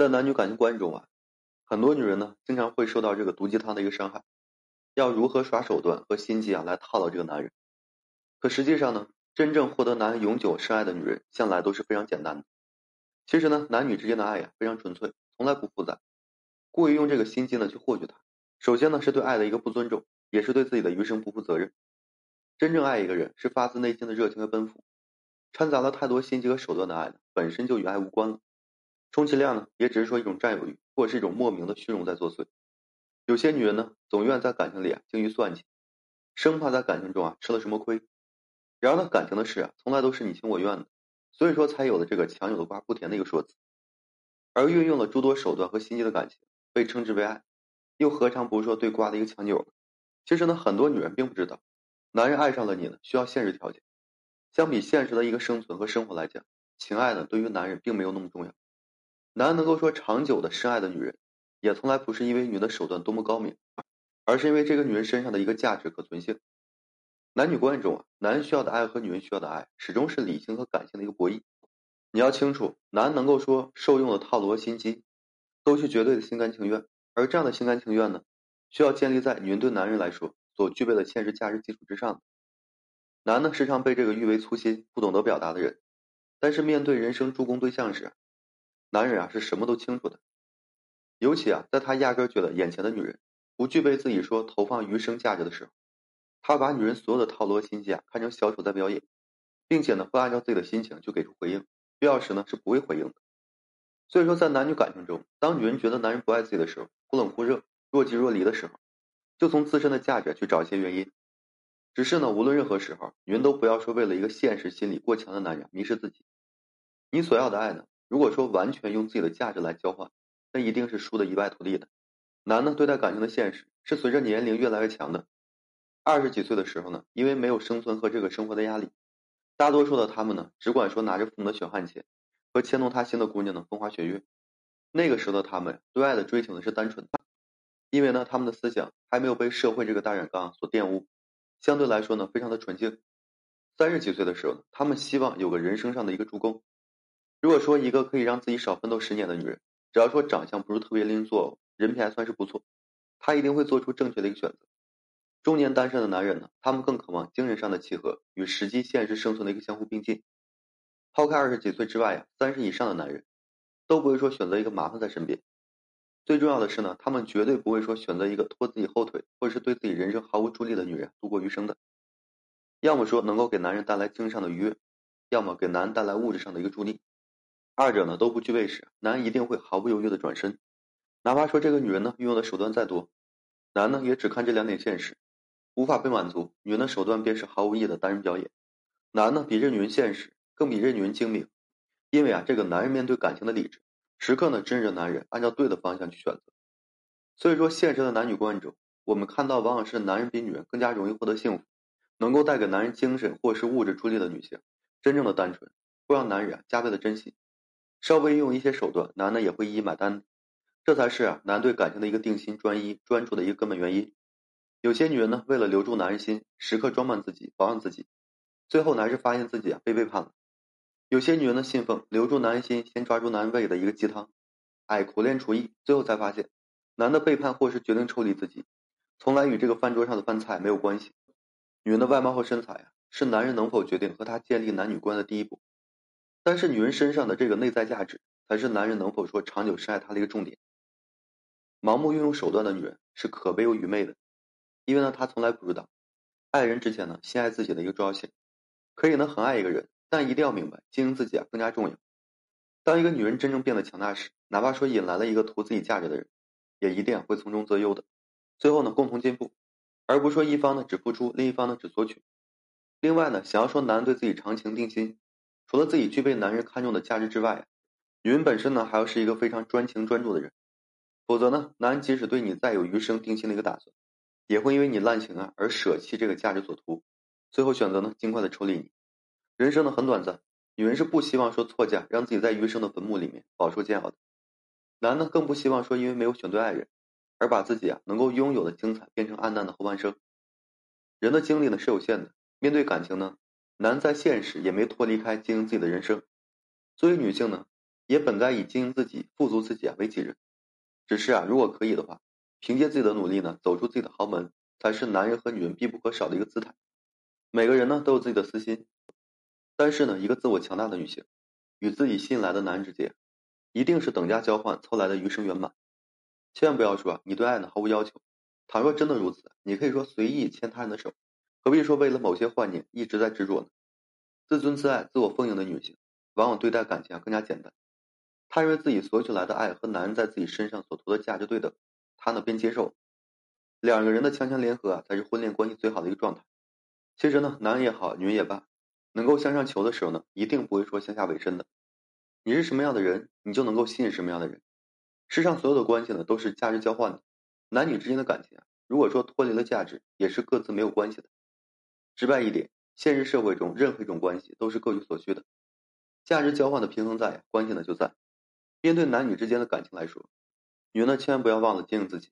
在男女感情关系中啊，很多女人呢经常会受到这个毒鸡汤的一个伤害，要如何耍手段和心机啊来套牢这个男人？可实际上呢，真正获得男人永久深爱的女人，向来都是非常简单的。其实呢，男女之间的爱呀非常纯粹，从来不复杂。故意用这个心机呢去获取他，首先呢是对爱的一个不尊重，也是对自己的余生不负责任。真正爱一个人是发自内心的热情和奔赴，掺杂了太多心机和手段的爱呢，本身就与爱无关了。充其量呢，也只是说一种占有欲，或者是一种莫名的虚荣在作祟。有些女人呢，总愿在感情里啊精于算计，生怕在感情中啊吃了什么亏。然而呢，感情的事啊，从来都是你情我愿的，所以说才有了这个强扭的瓜不甜的一个说辞。而运用了诸多手段和心机的感情，被称之为爱，又何尝不是说对瓜的一个强扭？其实呢，很多女人并不知道，男人爱上了你呢，需要现实条件。相比现实的一个生存和生活来讲，情爱呢，对于男人并没有那么重要。男人能够说长久的深爱的女人，也从来不是因为女的手段多么高明，而是因为这个女人身上的一个价值可存性。男女观中啊，男人需要的爱和女人需要的爱，始终是理性和感性的一个博弈。你要清楚，男人能够说受用的套路和心机，都是绝对的心甘情愿。而这样的心甘情愿呢，需要建立在女人对男人来说所具备的现实价值基础之上。男呢，时常被这个誉为粗心、不懂得表达的人，但是面对人生助攻对象时，男人啊是什么都清楚的，尤其啊在他压根觉得眼前的女人不具备自己说投放余生价值的时候，他把女人所有的套路和心机啊看成小丑在表演，并且呢会按照自己的心情就给出回应，必要时呢是不会回应的。所以说在男女感情中，当女人觉得男人不爱自己的时候，忽冷忽热、若即若离的时候，就从自身的价值去找一些原因。只是呢无论任何时候，女人都不要说为了一个现实心理过强的男人迷失自己。你所要的爱呢？如果说完全用自己的价值来交换，那一定是输的一败涂地的。男的对待感情的现实是随着年龄越来越强的。二十几岁的时候呢，因为没有生存和这个生活的压力，大多数的他们呢，只管说拿着父母的血汗钱和牵动他心的姑娘的风花雪月。那个时候的他们对爱的追求呢是单纯的，因为呢他们的思想还没有被社会这个大染缸所玷污，相对来说呢非常的纯净。三十几岁的时候，他们希望有个人生上的一个助攻。如果说一个可以让自己少奋斗十年的女人，只要说长相不是特别令人作，人品还算是不错，她一定会做出正确的一个选择。中年单身的男人呢，他们更渴望精神上的契合与实际现实生存的一个相互并进。抛开二十几岁之外呀，三十以上的男人，都不会说选择一个麻烦在身边。最重要的是呢，他们绝对不会说选择一个拖自己后腿或者是对自己人生毫无助力的女人度过余生的。要么说能够给男人带来精神上的愉悦，要么给男人带来物质上的一个助力。二者呢都不具备时，男人一定会毫不犹豫的转身，哪怕说这个女人呢运用的手段再多，男呢也只看这两点现实，无法被满足，女人的手段便是毫无意义的单人表演。男呢比这女人现实，更比这女人精明，因为啊这个男人面对感情的理智，时刻呢支持着男人按照对的方向去选择。所以说现实的男女观中，我们看到往往是男人比女人更加容易获得幸福，能够带给男人精神或是物质助力的女性，真正的单纯，会让男人啊加倍的珍惜。稍微用一些手段，男的也会一一买单，这才是啊男对感情的一个定心、专一、专注的一个根本原因。有些女人呢，为了留住男人心，时刻装扮自己、保养自己，最后男是发现自己啊被背叛了。有些女人呢，信奉留住男人心，先抓住男人胃的一个鸡汤，哎，苦练厨艺，最后才发现，男的背叛或是决定抽离自己，从来与这个饭桌上的饭菜没有关系。女人的外貌和身材啊，是男人能否决定和她建立男女关的第一步。但是女人身上的这个内在价值，才是男人能否说长久深爱她的一个重点。盲目运用手段的女人是可悲又愚昧的，因为呢，她从来不知道，爱人之前呢，先爱自己的一个重要性。可以呢，很爱一个人，但一定要明白，经营自己啊更加重要。当一个女人真正变得强大时，哪怕说引来了一个图自己价值的人，也一定会从中择优的，最后呢，共同进步，而不是说一方呢只付出，另一方呢只索取。另外呢，想要说男人对自己长情定心。除了自己具备男人看重的价值之外，女人本身呢还要是一个非常专情专注的人，否则呢，男人即使对你再有余生定心的一个打算，也会因为你滥情啊而舍弃这个价值所图，最后选择呢尽快的抽离你。人生呢很短暂，女人是不希望说错嫁让自己在余生的坟墓里面饱受煎熬的，男呢更不希望说因为没有选对爱人，而把自己啊能够拥有的精彩变成暗淡的后半生。人的精力呢是有限的，面对感情呢。男在现实也没脱离开经营自己的人生，作为女性呢，也本该以经营自己、富足自己啊为己任。只是啊，如果可以的话，凭借自己的努力呢，走出自己的豪门，才是男人和女人必不可少的一个姿态。每个人呢都有自己的私心，但是呢，一个自我强大的女性，与自己吸引来的男人之间，一定是等价交换凑来的余生圆满。千万不要说你对爱呢毫无要求。倘若真的如此，你可以说随意牵他人的手，何必说为了某些幻念一直在执着呢？自尊自爱、自我丰盈的女性，往往对待感情啊更加简单。她认为自己索取来的爱和男人在自己身上所图的价值对等，她呢便接受。两个人的强强联合啊，才是婚恋关系最好的一个状态。其实呢，男人也好，女人也罢，能够向上求的时候呢，一定不会说向下委身的。你是什么样的人，你就能够吸引什么样的人。世上所有的关系呢，都是价值交换的。男女之间的感情啊，如果说脱离了价值，也是各自没有关系的。直白一点，现实社会中任何一种关系都是各取所需的，价值交换的平衡在，关键的就在。面对男女之间的感情来说，女人呢千万不要忘了经营自己，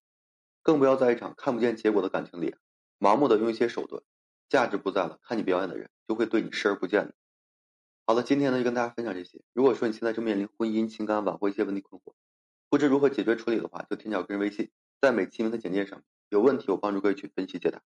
更不要在一场看不见结果的感情里，盲目的用一些手段，价值不在了，看你表演的人就会对你视而不见的。好了，今天呢就跟大家分享这些。如果说你现在正面临婚姻、情感挽回一些问题困惑，不知如何解决处理的话，就添加我个人微信。在每期名的简介上，有问题我帮助各位去分析解答。